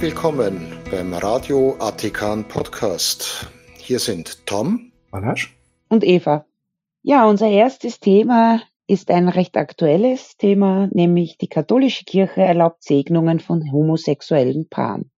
willkommen beim Radio Atikan Podcast. Hier sind Tom, Balasch und Eva. Ja, unser erstes Thema ist ein recht aktuelles Thema, nämlich die katholische Kirche erlaubt Segnungen von homosexuellen Paaren.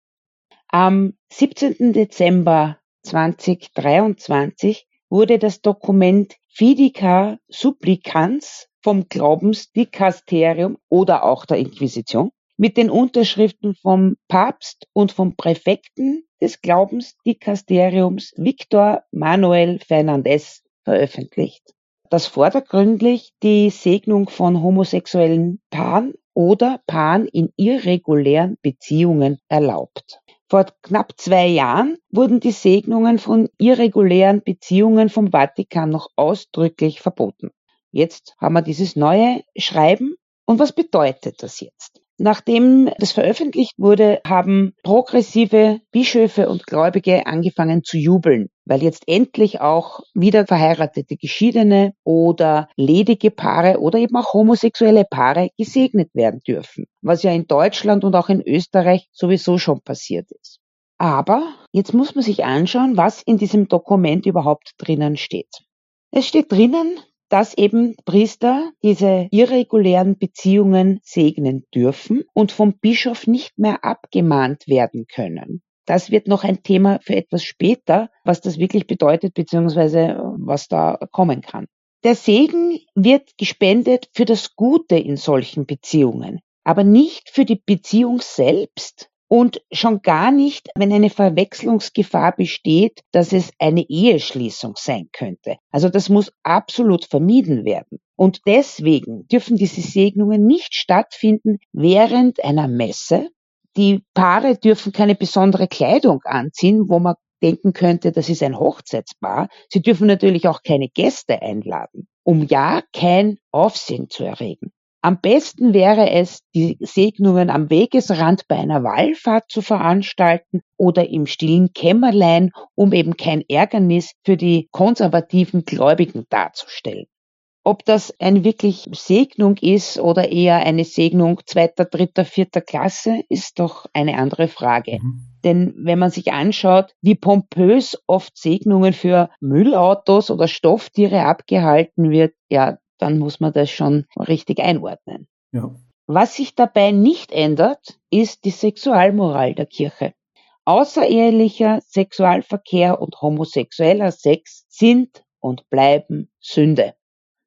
Am 17. Dezember 2023 wurde das Dokument Fidica Supplicans vom Glaubensdikasterium oder auch der Inquisition mit den Unterschriften vom Papst und vom Präfekten des Glaubensdikasteriums Victor Manuel Fernandez veröffentlicht, das vordergründlich die Segnung von homosexuellen Paaren oder Paaren in irregulären Beziehungen erlaubt. Vor knapp zwei Jahren wurden die Segnungen von irregulären Beziehungen vom Vatikan noch ausdrücklich verboten. Jetzt haben wir dieses neue Schreiben. Und was bedeutet das jetzt? Nachdem das veröffentlicht wurde, haben progressive Bischöfe und Gläubige angefangen zu jubeln, weil jetzt endlich auch wieder verheiratete Geschiedene oder ledige Paare oder eben auch homosexuelle Paare gesegnet werden dürfen, was ja in Deutschland und auch in Österreich sowieso schon passiert ist. Aber jetzt muss man sich anschauen, was in diesem Dokument überhaupt drinnen steht. Es steht drinnen, dass eben Priester diese irregulären Beziehungen segnen dürfen und vom Bischof nicht mehr abgemahnt werden können. Das wird noch ein Thema für etwas später, was das wirklich bedeutet, beziehungsweise was da kommen kann. Der Segen wird gespendet für das Gute in solchen Beziehungen, aber nicht für die Beziehung selbst, und schon gar nicht, wenn eine Verwechslungsgefahr besteht, dass es eine Eheschließung sein könnte. Also das muss absolut vermieden werden. Und deswegen dürfen diese Segnungen nicht stattfinden während einer Messe. Die Paare dürfen keine besondere Kleidung anziehen, wo man denken könnte, das ist ein Hochzeitspaar. Sie dürfen natürlich auch keine Gäste einladen, um ja kein Aufsehen zu erregen. Am besten wäre es, die Segnungen am Wegesrand bei einer Wallfahrt zu veranstalten oder im stillen Kämmerlein, um eben kein Ärgernis für die konservativen Gläubigen darzustellen. Ob das eine wirklich Segnung ist oder eher eine Segnung zweiter, dritter, vierter Klasse, ist doch eine andere Frage. Mhm. Denn wenn man sich anschaut, wie pompös oft Segnungen für Müllautos oder Stofftiere abgehalten wird, ja, dann muss man das schon richtig einordnen. Ja. Was sich dabei nicht ändert, ist die Sexualmoral der Kirche. Außerehelicher Sexualverkehr und homosexueller Sex sind und bleiben Sünde.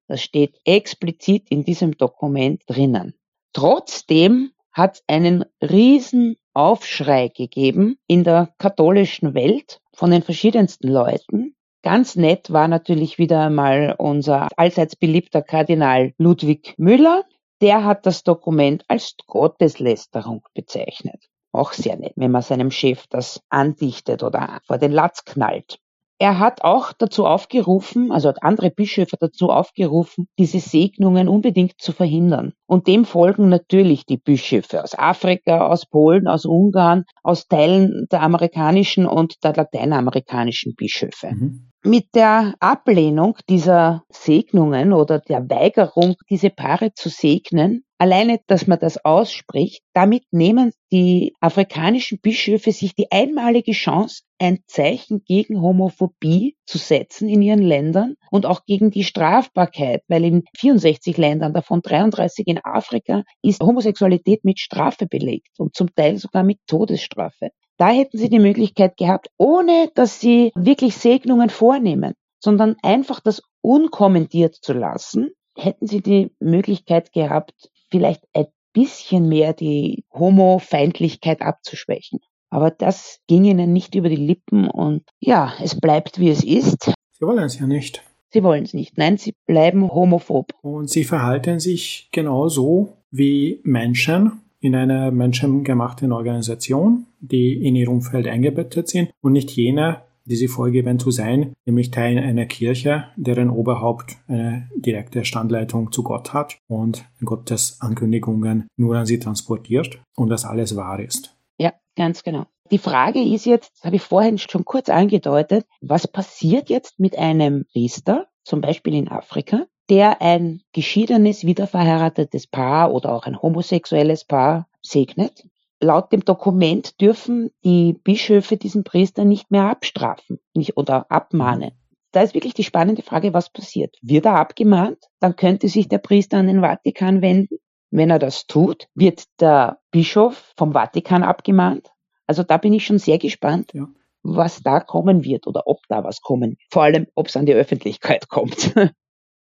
Das steht explizit in diesem Dokument drinnen. Trotzdem hat es einen riesen Aufschrei gegeben in der katholischen Welt von den verschiedensten Leuten, Ganz nett war natürlich wieder einmal unser allseits beliebter Kardinal Ludwig Müller. Der hat das Dokument als Gotteslästerung bezeichnet. Auch sehr nett, wenn man seinem Chef das andichtet oder vor den Latz knallt. Er hat auch dazu aufgerufen, also hat andere Bischöfe dazu aufgerufen, diese Segnungen unbedingt zu verhindern. Und dem folgen natürlich die Bischöfe aus Afrika, aus Polen, aus Ungarn, aus Teilen der amerikanischen und der lateinamerikanischen Bischöfe. Mhm. Mit der Ablehnung dieser Segnungen oder der Weigerung, diese Paare zu segnen, alleine, dass man das ausspricht, damit nehmen die afrikanischen Bischöfe sich die einmalige Chance, ein Zeichen gegen Homophobie zu setzen in ihren Ländern und auch gegen die Strafbarkeit, weil in 64 Ländern, davon 33 in Afrika, ist Homosexualität mit Strafe belegt und zum Teil sogar mit Todesstrafe. Da hätten sie die Möglichkeit gehabt, ohne dass sie wirklich Segnungen vornehmen, sondern einfach das unkommentiert zu lassen, hätten sie die Möglichkeit gehabt, vielleicht ein bisschen mehr die Homo-Feindlichkeit abzuschwächen. Aber das ging ihnen nicht über die Lippen und ja, es bleibt wie es ist. Sie wollen es ja nicht. Sie wollen es nicht. Nein, sie bleiben homophob. Und sie verhalten sich genauso wie Menschen, in einer menschengemachten Organisation, die in ihr Umfeld eingebettet sind und nicht jene, die sie vorgeben zu sein, nämlich Teil einer Kirche, deren Oberhaupt eine direkte Standleitung zu Gott hat und Gottes Ankündigungen nur an sie transportiert und das alles wahr ist. Ja, ganz genau. Die Frage ist jetzt, habe ich vorhin schon kurz angedeutet, was passiert jetzt mit einem Priester, zum Beispiel in Afrika, der ein geschiedenes, wiederverheiratetes Paar oder auch ein homosexuelles Paar segnet. laut dem Dokument dürfen die Bischöfe diesen Priester nicht mehr abstrafen nicht, oder abmahnen. Da ist wirklich die spannende Frage, was passiert. Wird er abgemahnt? Dann könnte sich der Priester an den Vatikan wenden. Wenn er das tut, wird der Bischof vom Vatikan abgemahnt. Also da bin ich schon sehr gespannt, ja. was da kommen wird oder ob da was kommen wird. Vor allem, ob es an die Öffentlichkeit kommt.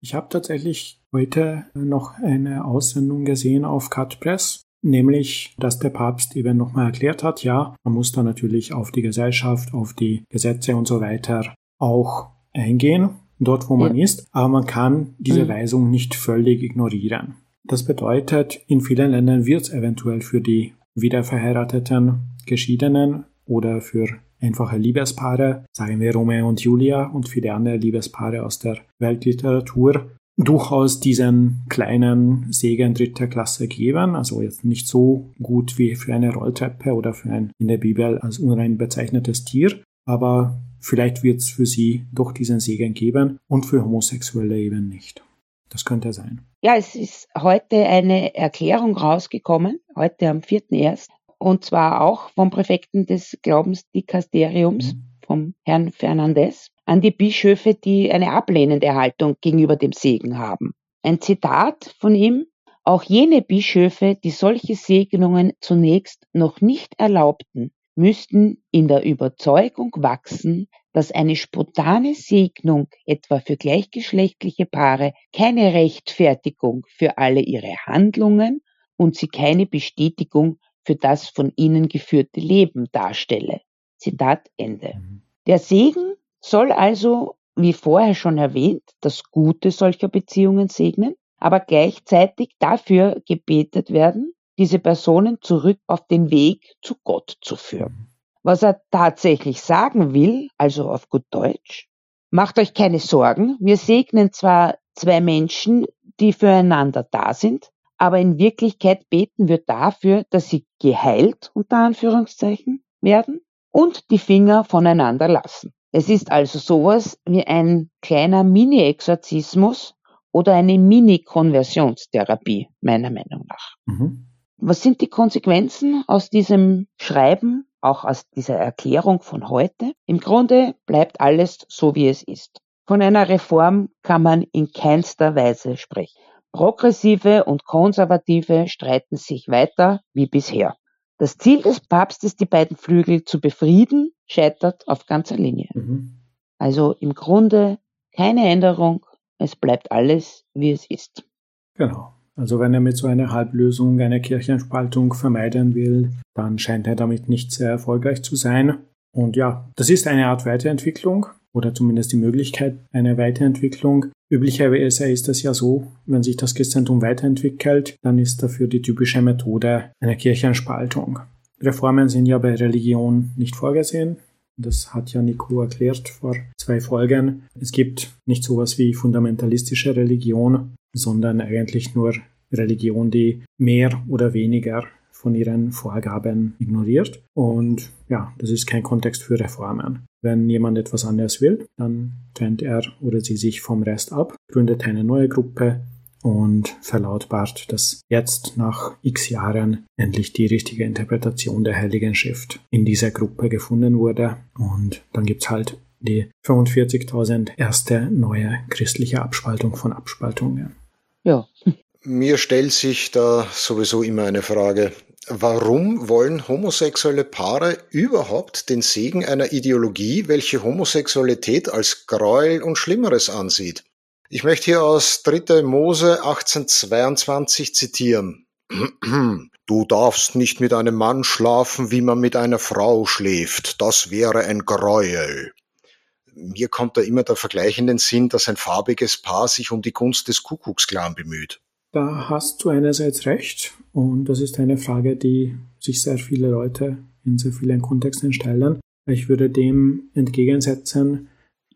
Ich habe tatsächlich heute noch eine Aussendung gesehen auf Cutpress, nämlich, dass der Papst eben nochmal erklärt hat, ja, man muss da natürlich auf die Gesellschaft, auf die Gesetze und so weiter auch eingehen, dort wo man ja. ist, aber man kann diese mhm. Weisung nicht völlig ignorieren. Das bedeutet, in vielen Ländern wird es eventuell für die wiederverheirateten Geschiedenen oder für einfache Liebespaare, sagen wir Romeo und Julia und viele andere Liebespaare aus der Weltliteratur, durchaus diesen kleinen Segen dritter Klasse geben, also jetzt nicht so gut wie für eine Rolltreppe oder für ein in der Bibel als unrein bezeichnetes Tier, aber vielleicht wird es für sie doch diesen Segen geben und für Homosexuelle eben nicht. Das könnte sein. Ja, es ist heute eine Erklärung rausgekommen, heute am 4.1., und zwar auch vom Präfekten des Glaubensdikasteriums, mhm. vom Herrn Fernandez, an die Bischöfe, die eine ablehnende Haltung gegenüber dem Segen haben. Ein Zitat von ihm, auch jene Bischöfe, die solche Segnungen zunächst noch nicht erlaubten, müssten in der Überzeugung wachsen, dass eine spontane Segnung etwa für gleichgeschlechtliche Paare keine Rechtfertigung für alle ihre Handlungen und sie keine Bestätigung für das von ihnen geführte Leben darstelle. Zitat Ende. Mhm. Der Segen soll also, wie vorher schon erwähnt, das Gute solcher Beziehungen segnen, aber gleichzeitig dafür gebetet werden, diese Personen zurück auf den Weg zu Gott zu führen. Was er tatsächlich sagen will, also auf gut Deutsch, macht euch keine Sorgen, wir segnen zwar zwei Menschen, die füreinander da sind, aber in Wirklichkeit beten wir dafür, dass sie geheilt, unter Anführungszeichen, werden und die Finger voneinander lassen. Es ist also sowas wie ein kleiner Mini-Exorzismus oder eine Mini-Konversionstherapie, meiner Meinung nach. Mhm. Was sind die Konsequenzen aus diesem Schreiben, auch aus dieser Erklärung von heute? Im Grunde bleibt alles so, wie es ist. Von einer Reform kann man in keinster Weise sprechen. Progressive und Konservative streiten sich weiter wie bisher. Das Ziel des Papstes, die beiden Flügel zu befrieden, scheitert auf ganzer Linie. Mhm. Also im Grunde keine Änderung, es bleibt alles, wie es ist. Genau. Also wenn er mit so einer Halblösung eine Kirchenspaltung vermeiden will, dann scheint er damit nicht sehr erfolgreich zu sein. Und ja, das ist eine Art Weiterentwicklung oder zumindest die Möglichkeit einer Weiterentwicklung. Üblicherweise ist es ja so, wenn sich das Christentum weiterentwickelt, dann ist dafür die typische Methode eine Kirchenspaltung. Reformen sind ja bei Religion nicht vorgesehen. Das hat ja Nico erklärt vor zwei Folgen. Es gibt nicht sowas wie fundamentalistische Religion, sondern eigentlich nur Religion, die mehr oder weniger von ihren Vorgaben ignoriert. Und ja, das ist kein Kontext für Reformen. Wenn jemand etwas anderes will, dann trennt er oder sie sich vom Rest ab, gründet eine neue Gruppe und verlautbart, dass jetzt nach x Jahren endlich die richtige Interpretation der Heiligen Schrift in dieser Gruppe gefunden wurde. Und dann gibt's halt die 45.000 erste neue christliche Abspaltung von Abspaltungen. Ja. Mir stellt sich da sowieso immer eine Frage. Warum wollen homosexuelle Paare überhaupt den Segen einer Ideologie, welche Homosexualität als Gräuel und Schlimmeres ansieht? Ich möchte hier aus 3. Mose 1822 zitieren. Du darfst nicht mit einem Mann schlafen, wie man mit einer Frau schläft. Das wäre ein Gräuel. Mir kommt da immer der Vergleich in den Sinn, dass ein farbiges Paar sich um die Gunst des Kuckucksklan bemüht. Da hast du einerseits recht und das ist eine Frage, die sich sehr viele Leute in sehr vielen Kontexten stellen. Ich würde dem entgegensetzen,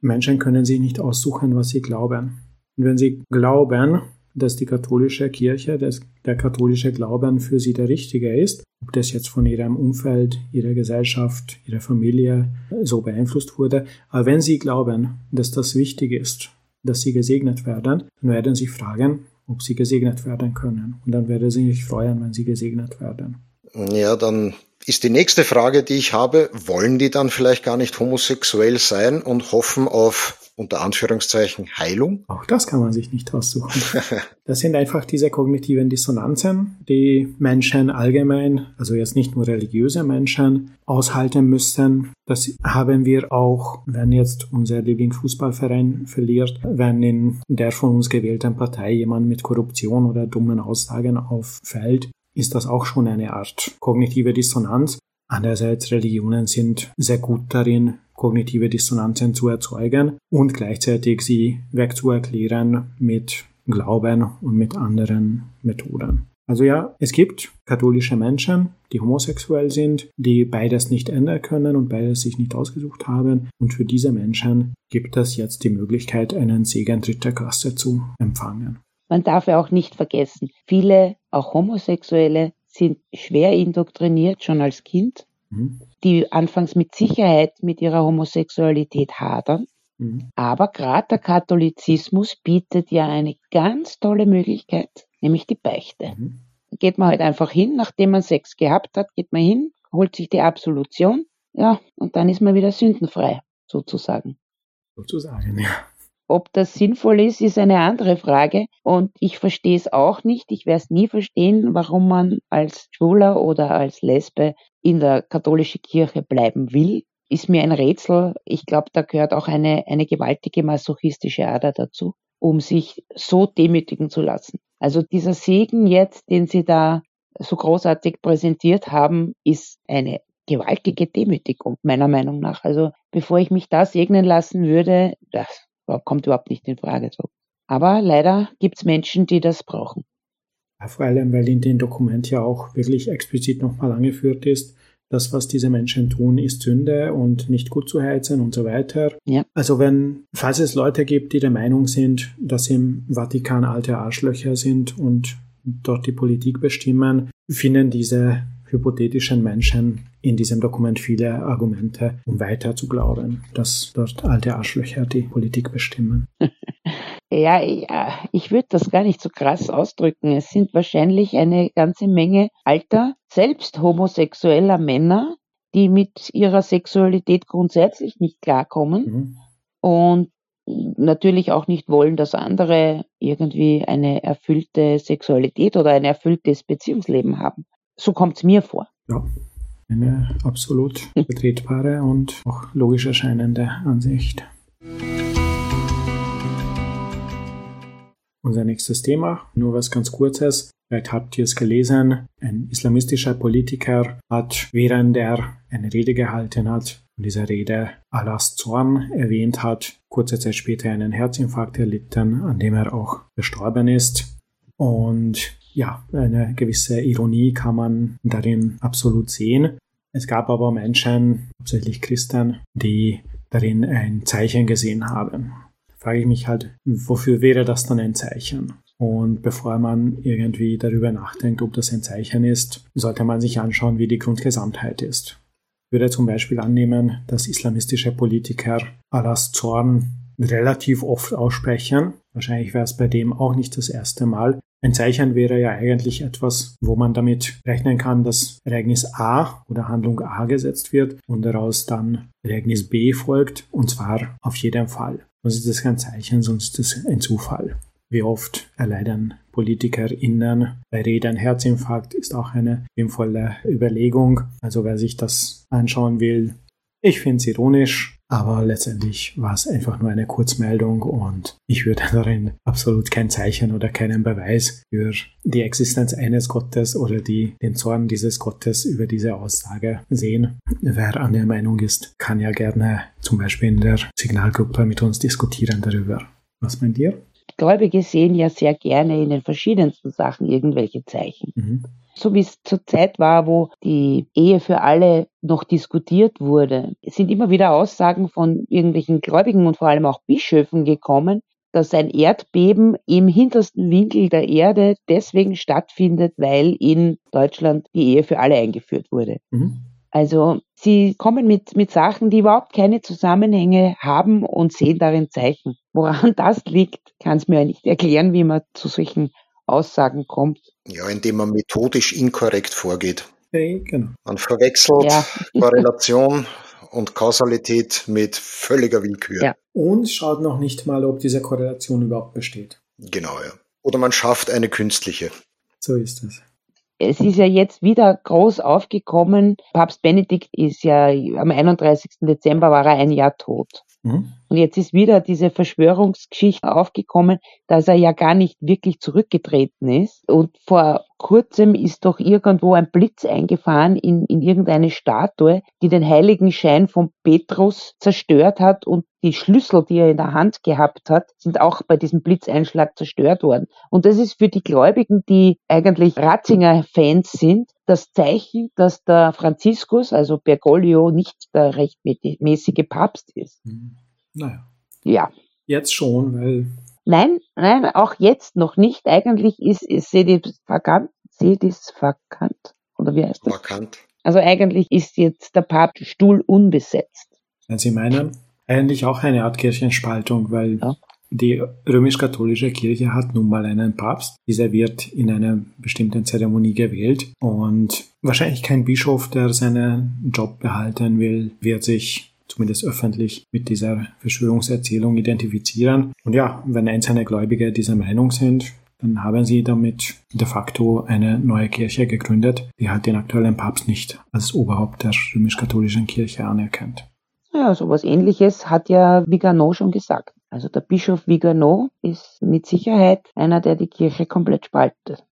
Menschen können sich nicht aussuchen, was sie glauben. Und wenn sie glauben, dass die katholische Kirche, dass der katholische Glauben für sie der richtige ist, ob das jetzt von ihrem Umfeld, ihrer Gesellschaft, ihrer Familie so beeinflusst wurde, aber wenn sie glauben, dass das wichtig ist, dass sie gesegnet werden, dann werden sie fragen, ob sie gesegnet werden können. Und dann werden sie sich freuen, wenn sie gesegnet werden. Ja, dann ist die nächste Frage, die ich habe, wollen die dann vielleicht gar nicht homosexuell sein und hoffen auf unter Anführungszeichen Heilung? Auch das kann man sich nicht aussuchen. Das sind einfach diese kognitiven Dissonanzen, die Menschen allgemein, also jetzt nicht nur religiöse Menschen, aushalten müssen. Das haben wir auch, wenn jetzt unser Lieblingsfußballverein verliert, wenn in der von uns gewählten Partei jemand mit Korruption oder dummen Aussagen auffällt, ist das auch schon eine Art kognitive Dissonanz. Andererseits Religionen sind sehr gut darin, kognitive Dissonanzen zu erzeugen und gleichzeitig sie wegzuerklären mit Glauben und mit anderen Methoden. Also ja, es gibt katholische Menschen, die homosexuell sind, die beides nicht ändern können und beides sich nicht ausgesucht haben. Und für diese Menschen gibt es jetzt die Möglichkeit, einen Segen dritter Klasse zu empfangen. Man darf ja auch nicht vergessen, viele, auch Homosexuelle, sind schwer indoktriniert, schon als Kind, mhm. die anfangs mit Sicherheit mit ihrer Homosexualität hadern. Mhm. Aber gerade der Katholizismus bietet ja eine ganz tolle Möglichkeit, nämlich die Beichte. Mhm. Da geht man halt einfach hin, nachdem man Sex gehabt hat, geht man hin, holt sich die Absolution, ja, und dann ist man wieder sündenfrei, sozusagen. Sozusagen, ja. Ob das sinnvoll ist, ist eine andere Frage. Und ich verstehe es auch nicht. Ich werde es nie verstehen, warum man als Schwuler oder als Lesbe in der katholischen Kirche bleiben will. Ist mir ein Rätsel. Ich glaube, da gehört auch eine, eine gewaltige masochistische Ader dazu, um sich so demütigen zu lassen. Also dieser Segen jetzt, den Sie da so großartig präsentiert haben, ist eine gewaltige Demütigung, meiner Meinung nach. Also bevor ich mich da segnen lassen würde, das kommt überhaupt nicht in Frage. So. Aber leider gibt es Menschen, die das brauchen. Ja, vor allem, weil in dem Dokument ja auch wirklich explizit nochmal angeführt ist, das, was diese Menschen tun, ist Sünde und nicht gut zu heizen und so weiter. Ja. Also wenn, falls es Leute gibt, die der Meinung sind, dass im Vatikan alte Arschlöcher sind und dort die Politik bestimmen, finden diese hypothetischen Menschen in diesem Dokument viele Argumente, um weiter zu glauben, dass dort alte Arschlöcher die Politik bestimmen. Ja, ja, ich würde das gar nicht so krass ausdrücken. Es sind wahrscheinlich eine ganze Menge alter, selbst homosexueller Männer, die mit ihrer Sexualität grundsätzlich nicht klarkommen mhm. und natürlich auch nicht wollen, dass andere irgendwie eine erfüllte Sexualität oder ein erfülltes Beziehungsleben haben. So kommt es mir vor. Ja, eine absolut vertretbare und auch logisch erscheinende Ansicht. Unser nächstes Thema, nur was ganz kurzes. Vielleicht habt ihr es gelesen. Ein islamistischer Politiker hat, während er eine Rede gehalten hat, in dieser Rede Allahs Zorn erwähnt hat, kurze Zeit später einen Herzinfarkt erlitten, an dem er auch gestorben ist. Und ja, eine gewisse Ironie kann man darin absolut sehen. Es gab aber Menschen, hauptsächlich Christen, die darin ein Zeichen gesehen haben. Da frage ich mich halt, wofür wäre das dann ein Zeichen? Und bevor man irgendwie darüber nachdenkt, ob das ein Zeichen ist, sollte man sich anschauen, wie die Grundgesamtheit ist. Ich würde zum Beispiel annehmen, dass islamistische Politiker Allahs Zorn relativ oft aussprechen. Wahrscheinlich wäre es bei dem auch nicht das erste Mal. Ein Zeichen wäre ja eigentlich etwas, wo man damit rechnen kann, dass Ereignis A oder Handlung A gesetzt wird und daraus dann Ereignis B folgt, und zwar auf jeden Fall. Sonst ist das kein Zeichen, sonst ist es ein Zufall. Wie oft erleiden PolitikerInnen bei Reden Herzinfarkt ist auch eine sinnvolle Überlegung. Also wer sich das anschauen will, ich finde es ironisch, aber letztendlich war es einfach nur eine Kurzmeldung und ich würde darin absolut kein Zeichen oder keinen Beweis für die Existenz eines Gottes oder die, den Zorn dieses Gottes über diese Aussage sehen. Wer an der Meinung ist, kann ja gerne zum Beispiel in der Signalgruppe mit uns diskutieren darüber. Was meint ihr? Gläubige sehen ja sehr gerne in den verschiedensten Sachen irgendwelche Zeichen. Mhm so wie es zur Zeit war, wo die Ehe für alle noch diskutiert wurde, sind immer wieder Aussagen von irgendwelchen Gläubigen und vor allem auch Bischöfen gekommen, dass ein Erdbeben im hintersten Winkel der Erde deswegen stattfindet, weil in Deutschland die Ehe für alle eingeführt wurde. Mhm. Also sie kommen mit, mit Sachen, die überhaupt keine Zusammenhänge haben und sehen darin Zeichen. Woran das liegt, kann es mir nicht erklären, wie man zu solchen Aussagen kommt. Ja, indem man methodisch inkorrekt vorgeht. genau. Man verwechselt ja. Korrelation und Kausalität mit völliger Willkür. Ja. Und schaut noch nicht mal, ob diese Korrelation überhaupt besteht. Genau, ja. Oder man schafft eine künstliche. So ist es. Es ist ja jetzt wieder groß aufgekommen. Papst Benedikt ist ja am 31. Dezember war er ein Jahr tot. Mhm. Und jetzt ist wieder diese Verschwörungsgeschichte aufgekommen, dass er ja gar nicht wirklich zurückgetreten ist. Und vor kurzem ist doch irgendwo ein Blitz eingefahren in, in irgendeine Statue, die den heiligen Schein von Petrus zerstört hat und die Schlüssel, die er in der Hand gehabt hat, sind auch bei diesem Blitzeinschlag zerstört worden. Und das ist für die Gläubigen, die eigentlich Ratzinger-Fans sind, das Zeichen, dass der Franziskus, also Bergoglio, nicht der rechtmäßige Papst ist. Mhm. Naja. Ja. Jetzt schon, weil. Nein, nein, auch jetzt noch nicht. Eigentlich ist, ist Sedis vakant. Sedis vakant. Oder wie heißt das? Vakant. Also eigentlich ist jetzt der Papststuhl unbesetzt. Wenn Sie meinen, eigentlich auch eine Art Kirchenspaltung, weil ja. die römisch-katholische Kirche hat nun mal einen Papst. Dieser wird in einer bestimmten Zeremonie gewählt und wahrscheinlich kein Bischof, der seinen Job behalten will, wird sich zumindest öffentlich mit dieser Verschwörungserzählung identifizieren. Und ja, wenn einzelne Gläubige dieser Meinung sind, dann haben sie damit de facto eine neue Kirche gegründet, die halt den aktuellen Papst nicht als Oberhaupt der römisch-katholischen Kirche anerkennt. Ja, sowas ähnliches hat ja Vigano schon gesagt. Also der Bischof Vigano ist mit Sicherheit einer, der die Kirche komplett spaltet.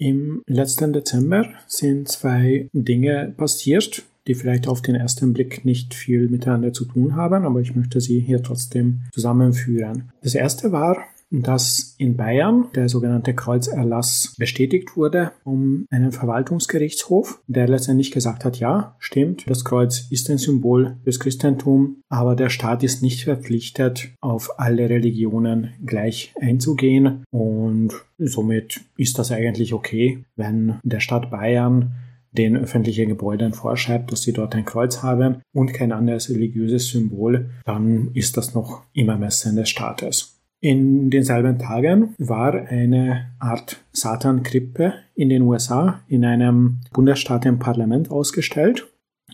Im letzten Dezember sind zwei Dinge passiert, die vielleicht auf den ersten Blick nicht viel miteinander zu tun haben, aber ich möchte sie hier trotzdem zusammenführen. Das erste war dass in Bayern der sogenannte Kreuzerlass bestätigt wurde um einen Verwaltungsgerichtshof, der letztendlich gesagt hat, ja, stimmt, das Kreuz ist ein Symbol des Christentums, aber der Staat ist nicht verpflichtet, auf alle Religionen gleich einzugehen und somit ist das eigentlich okay, wenn der Staat Bayern den öffentlichen Gebäuden vorschreibt, dass sie dort ein Kreuz haben und kein anderes religiöses Symbol, dann ist das noch im Ermessen des Staates. In denselben Tagen war eine Art Satan-Krippe in den USA in einem Bundesstaat im Parlament ausgestellt.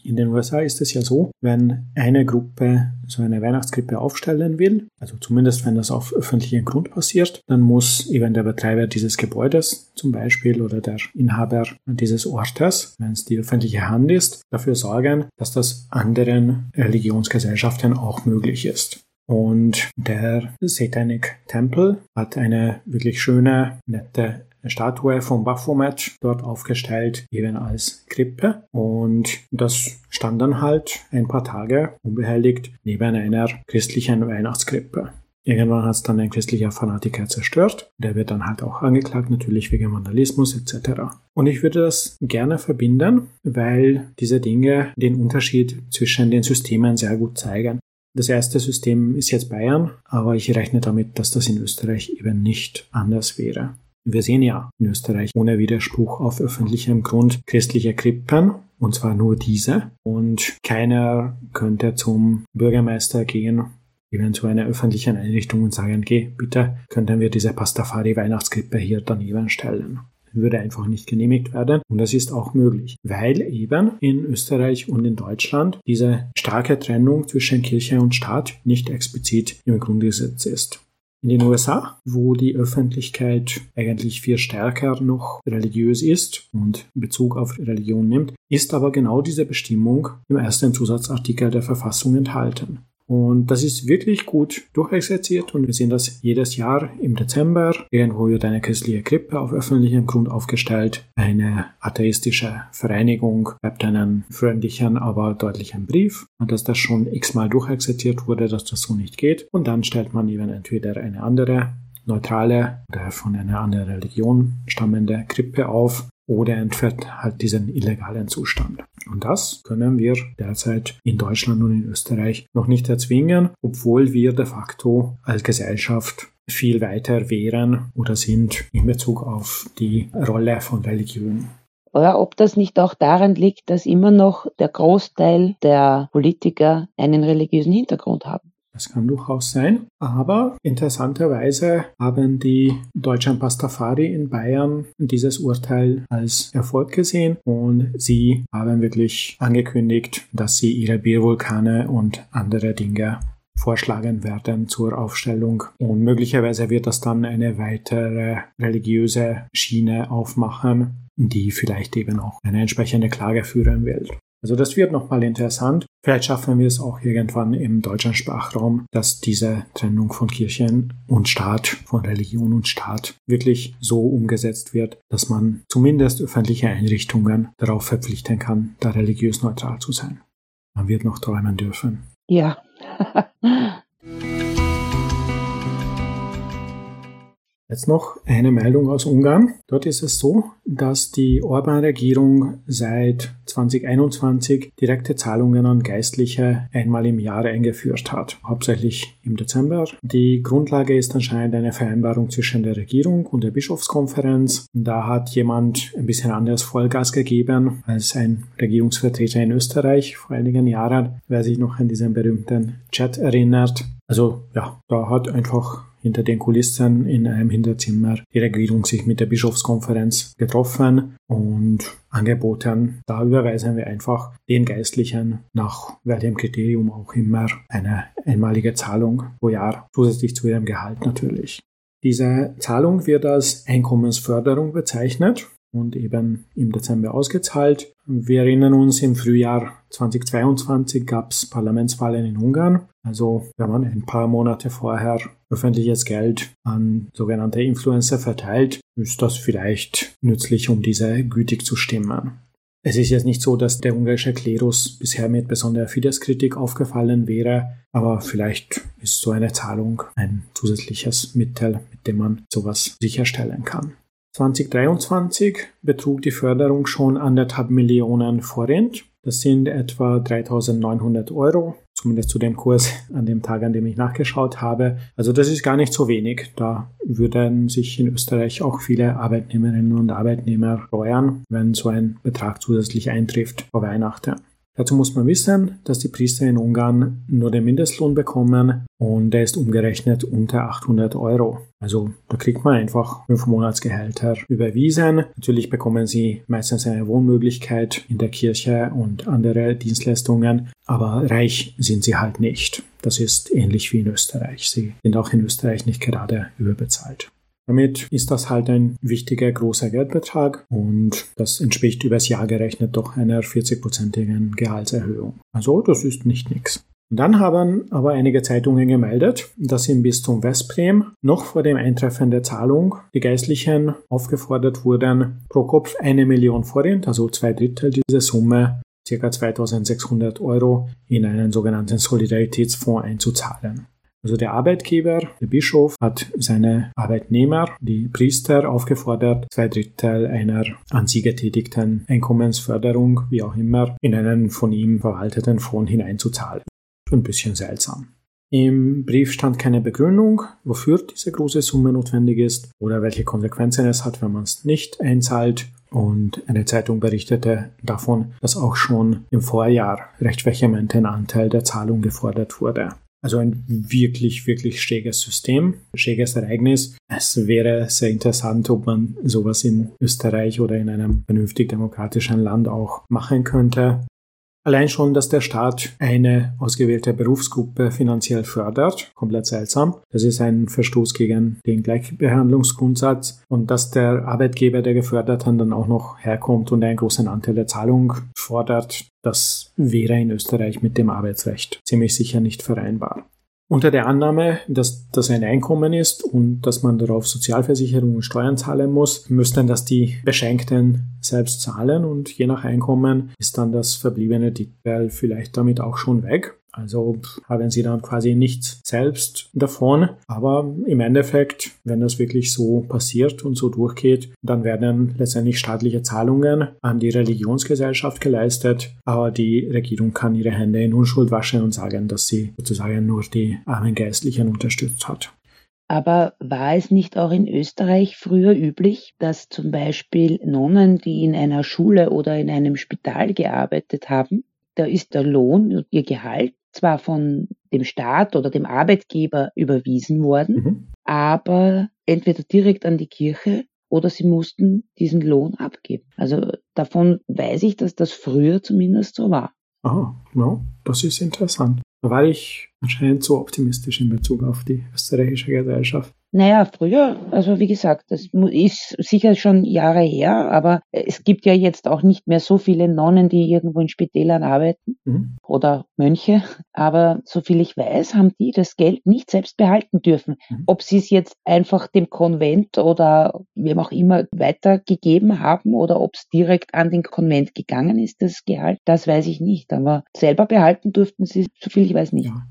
In den USA ist es ja so, wenn eine Gruppe so eine Weihnachtskrippe aufstellen will, also zumindest wenn das auf öffentlichem Grund passiert, dann muss eben der Betreiber dieses Gebäudes zum Beispiel oder der Inhaber dieses Ortes, wenn es die öffentliche Hand ist, dafür sorgen, dass das anderen Religionsgesellschaften auch möglich ist. Und der Satanic Temple hat eine wirklich schöne, nette Statue von Baphomet dort aufgestellt, eben als Krippe. Und das stand dann halt ein paar Tage unbehelligt neben einer christlichen Weihnachtskrippe. Irgendwann hat es dann ein christlicher Fanatiker zerstört. Der wird dann halt auch angeklagt, natürlich wegen Vandalismus etc. Und ich würde das gerne verbinden, weil diese Dinge den Unterschied zwischen den Systemen sehr gut zeigen. Das erste System ist jetzt Bayern, aber ich rechne damit, dass das in Österreich eben nicht anders wäre. Wir sehen ja in Österreich ohne Widerspruch auf öffentlichem Grund christliche Krippen, und zwar nur diese. Und keiner könnte zum Bürgermeister gehen, eben zu einer öffentlichen Einrichtung und sagen, geh, bitte, könnten wir diese Pastafari Weihnachtskrippe hier daneben stellen würde einfach nicht genehmigt werden. Und das ist auch möglich, weil eben in Österreich und in Deutschland diese starke Trennung zwischen Kirche und Staat nicht explizit im Grundgesetz ist. In den USA, wo die Öffentlichkeit eigentlich viel stärker noch religiös ist und Bezug auf Religion nimmt, ist aber genau diese Bestimmung im ersten Zusatzartikel der Verfassung enthalten. Und das ist wirklich gut durchexerziert und wir sehen das jedes Jahr im Dezember. Irgendwo wird eine christliche Krippe auf öffentlichem Grund aufgestellt. Eine atheistische Vereinigung schreibt einen freundlichen, aber deutlichen Brief, dass das schon x-mal durchexerziert wurde, dass das so nicht geht. Und dann stellt man eben entweder eine andere neutrale oder von einer anderen Religion stammende Krippe auf oder entfernt halt diesen illegalen Zustand. Und das können wir derzeit in Deutschland und in Österreich noch nicht erzwingen, obwohl wir de facto als Gesellschaft viel weiter wären oder sind in Bezug auf die Rolle von Religion. Oder ob das nicht auch daran liegt, dass immer noch der Großteil der Politiker einen religiösen Hintergrund haben. Das kann durchaus sein. Aber interessanterweise haben die deutschen Pastafari in Bayern dieses Urteil als Erfolg gesehen und sie haben wirklich angekündigt, dass sie ihre Biervulkane und andere Dinge vorschlagen werden zur Aufstellung. Und möglicherweise wird das dann eine weitere religiöse Schiene aufmachen, die vielleicht eben auch eine entsprechende Klage führen will. Also das wird nochmal interessant. Vielleicht schaffen wir es auch irgendwann im deutschen Sprachraum, dass diese Trennung von Kirchen und Staat, von Religion und Staat wirklich so umgesetzt wird, dass man zumindest öffentliche Einrichtungen darauf verpflichten kann, da religiös neutral zu sein. Man wird noch träumen dürfen. Ja. Jetzt noch eine Meldung aus Ungarn. Dort ist es so, dass die Orban-Regierung seit 2021 direkte Zahlungen an Geistliche einmal im Jahr eingeführt hat, hauptsächlich im Dezember. Die Grundlage ist anscheinend eine Vereinbarung zwischen der Regierung und der Bischofskonferenz. Da hat jemand ein bisschen anders Vollgas gegeben als ein Regierungsvertreter in Österreich vor einigen Jahren, wer sich noch an diesen berühmten Chat erinnert. Also ja, da hat einfach hinter den Kulissen in einem Hinterzimmer die Regierung sich mit der Bischofskonferenz getroffen und angeboten, da überweisen wir einfach den Geistlichen nach welchem Kriterium auch immer eine einmalige Zahlung pro Jahr, zusätzlich zu ihrem Gehalt natürlich. Diese Zahlung wird als Einkommensförderung bezeichnet und eben im Dezember ausgezahlt. Wir erinnern uns, im Frühjahr 2022 gab es Parlamentswahlen in Ungarn. Also wenn man ein paar Monate vorher öffentliches Geld an sogenannte Influencer verteilt, ist das vielleicht nützlich, um diese gütig zu stimmen. Es ist jetzt nicht so, dass der ungarische Klerus bisher mit besonderer Fidesz-Kritik aufgefallen wäre, aber vielleicht ist so eine Zahlung ein zusätzliches Mittel, mit dem man sowas sicherstellen kann. 2023 betrug die Förderung schon anderthalb Millionen Forint. Das sind etwa 3900 Euro, zumindest zu dem Kurs an dem Tag, an dem ich nachgeschaut habe. Also das ist gar nicht so wenig. Da würden sich in Österreich auch viele Arbeitnehmerinnen und Arbeitnehmer freuen, wenn so ein Betrag zusätzlich eintrifft vor Weihnachten. Dazu muss man wissen, dass die Priester in Ungarn nur den Mindestlohn bekommen und der ist umgerechnet unter 800 Euro. Also da kriegt man einfach fünf Monatsgehälter überwiesen. Natürlich bekommen sie meistens eine Wohnmöglichkeit in der Kirche und andere Dienstleistungen, aber reich sind sie halt nicht. Das ist ähnlich wie in Österreich. Sie sind auch in Österreich nicht gerade überbezahlt. Damit ist das halt ein wichtiger großer Geldbetrag und das entspricht übers Jahr gerechnet doch einer 40-prozentigen Gehaltserhöhung. Also das ist nicht nichts. Dann haben aber einige Zeitungen gemeldet, dass im Bistum Westbrem noch vor dem Eintreffen der Zahlung die Geistlichen aufgefordert wurden, pro Kopf eine Million Forint, also zwei Drittel dieser Summe, ca. 2600 Euro, in einen sogenannten Solidaritätsfonds einzuzahlen. Also der Arbeitgeber, der Bischof, hat seine Arbeitnehmer, die Priester, aufgefordert, zwei Drittel einer an sie getätigten Einkommensförderung, wie auch immer, in einen von ihm verwalteten Fonds hineinzuzahlen. Ein bisschen seltsam. Im Brief stand keine Begründung, wofür diese große Summe notwendig ist oder welche Konsequenzen es hat, wenn man es nicht einzahlt. Und eine Zeitung berichtete davon, dass auch schon im Vorjahr recht vehement ein Anteil der Zahlung gefordert wurde. Also ein wirklich, wirklich schräges System, schräges Ereignis. Es wäre sehr interessant, ob man sowas in Österreich oder in einem vernünftig demokratischen Land auch machen könnte. Allein schon, dass der Staat eine ausgewählte Berufsgruppe finanziell fördert, komplett seltsam. Das ist ein Verstoß gegen den Gleichbehandlungsgrundsatz. Und dass der Arbeitgeber der Geförderten dann auch noch herkommt und einen großen Anteil der Zahlung fordert, das wäre in Österreich mit dem Arbeitsrecht ziemlich sicher nicht vereinbar. Unter der Annahme, dass das ein Einkommen ist und dass man darauf Sozialversicherung und Steuern zahlen muss, müssten das die Beschenkten selbst zahlen und je nach Einkommen ist dann das verbliebene Drittel vielleicht damit auch schon weg. Also haben sie dann quasi nichts selbst davon. Aber im Endeffekt, wenn das wirklich so passiert und so durchgeht, dann werden letztendlich staatliche Zahlungen an die Religionsgesellschaft geleistet. Aber die Regierung kann ihre Hände in Unschuld waschen und sagen, dass sie sozusagen nur die armen Geistlichen unterstützt hat. Aber war es nicht auch in Österreich früher üblich, dass zum Beispiel Nonnen, die in einer Schule oder in einem Spital gearbeitet haben, da ist der Lohn, ihr Gehalt zwar von dem Staat oder dem Arbeitgeber überwiesen worden, mhm. aber entweder direkt an die Kirche oder sie mussten diesen Lohn abgeben. Also davon weiß ich, dass das früher zumindest so war. Aha, no, das ist interessant. Da war ich anscheinend zu optimistisch in Bezug auf die österreichische Gesellschaft. Naja, früher, also wie gesagt, das ist sicher schon Jahre her, aber es gibt ja jetzt auch nicht mehr so viele Nonnen, die irgendwo in Spitälern arbeiten mhm. oder Mönche. Aber soviel ich weiß, haben die das Geld nicht selbst behalten dürfen. Mhm. Ob sie es jetzt einfach dem Konvent oder wem auch immer weitergegeben haben oder ob es direkt an den Konvent gegangen ist, das Gehalt, das weiß ich nicht. Aber selber behalten durften sie, soviel ich weiß, nicht. Ja.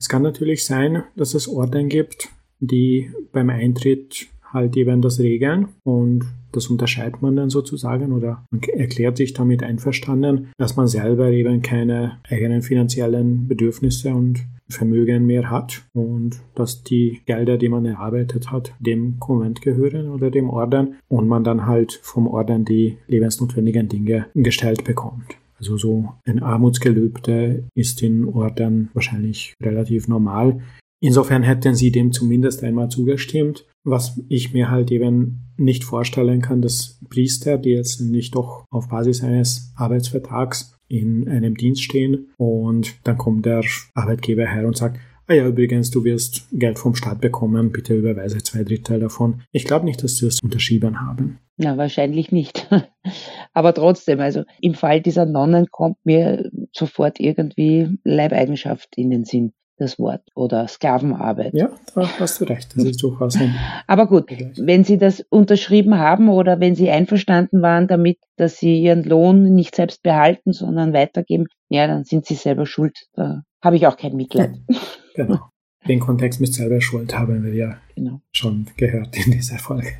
Es kann natürlich sein, dass es Orden gibt, die beim Eintritt halt eben das regeln und das unterscheidet man dann sozusagen oder man erklärt sich damit einverstanden, dass man selber eben keine eigenen finanziellen Bedürfnisse und Vermögen mehr hat und dass die Gelder, die man erarbeitet hat, dem Konvent gehören oder dem Orden und man dann halt vom Orden die lebensnotwendigen Dinge gestellt bekommt. Also so ein Armutsgelübde ist in Orden wahrscheinlich relativ normal. Insofern hätten sie dem zumindest einmal zugestimmt. Was ich mir halt eben nicht vorstellen kann, dass Priester, die jetzt nicht doch auf Basis eines Arbeitsvertrags in einem Dienst stehen und dann kommt der Arbeitgeber her und sagt, ah ja, übrigens, du wirst Geld vom Staat bekommen, bitte überweise zwei Drittel davon. Ich glaube nicht, dass sie das unterschrieben haben. Na, wahrscheinlich nicht. Aber trotzdem, also im Fall dieser Nonnen kommt mir sofort irgendwie Leibeigenschaft in den Sinn das Wort oder Sklavenarbeit. Ja, da hast du recht. Das ist durchaus ein Aber gut, wenn Sie das unterschrieben haben oder wenn Sie einverstanden waren damit, dass Sie Ihren Lohn nicht selbst behalten, sondern weitergeben, ja, dann sind Sie selber schuld. Da habe ich auch kein Mitleid. genau. Den Kontext mit selber schuld haben wir ja genau. schon gehört in dieser Folge.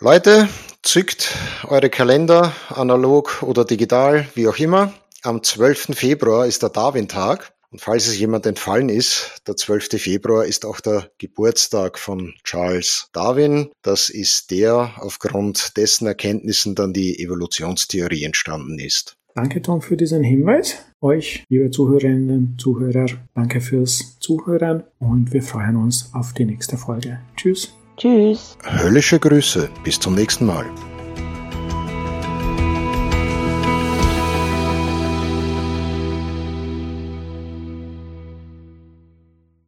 Leute, zückt eure Kalender, analog oder digital, wie auch immer am 12. Februar ist der Darwin-Tag. Und falls es jemand entfallen ist, der 12. Februar ist auch der Geburtstag von Charles Darwin. Das ist der, aufgrund dessen Erkenntnissen dann die Evolutionstheorie entstanden ist. Danke, Tom, für diesen Hinweis. Euch, liebe Zuhörerinnen und Zuhörer, danke fürs Zuhören und wir freuen uns auf die nächste Folge. Tschüss. Tschüss. Höllische Grüße. Bis zum nächsten Mal.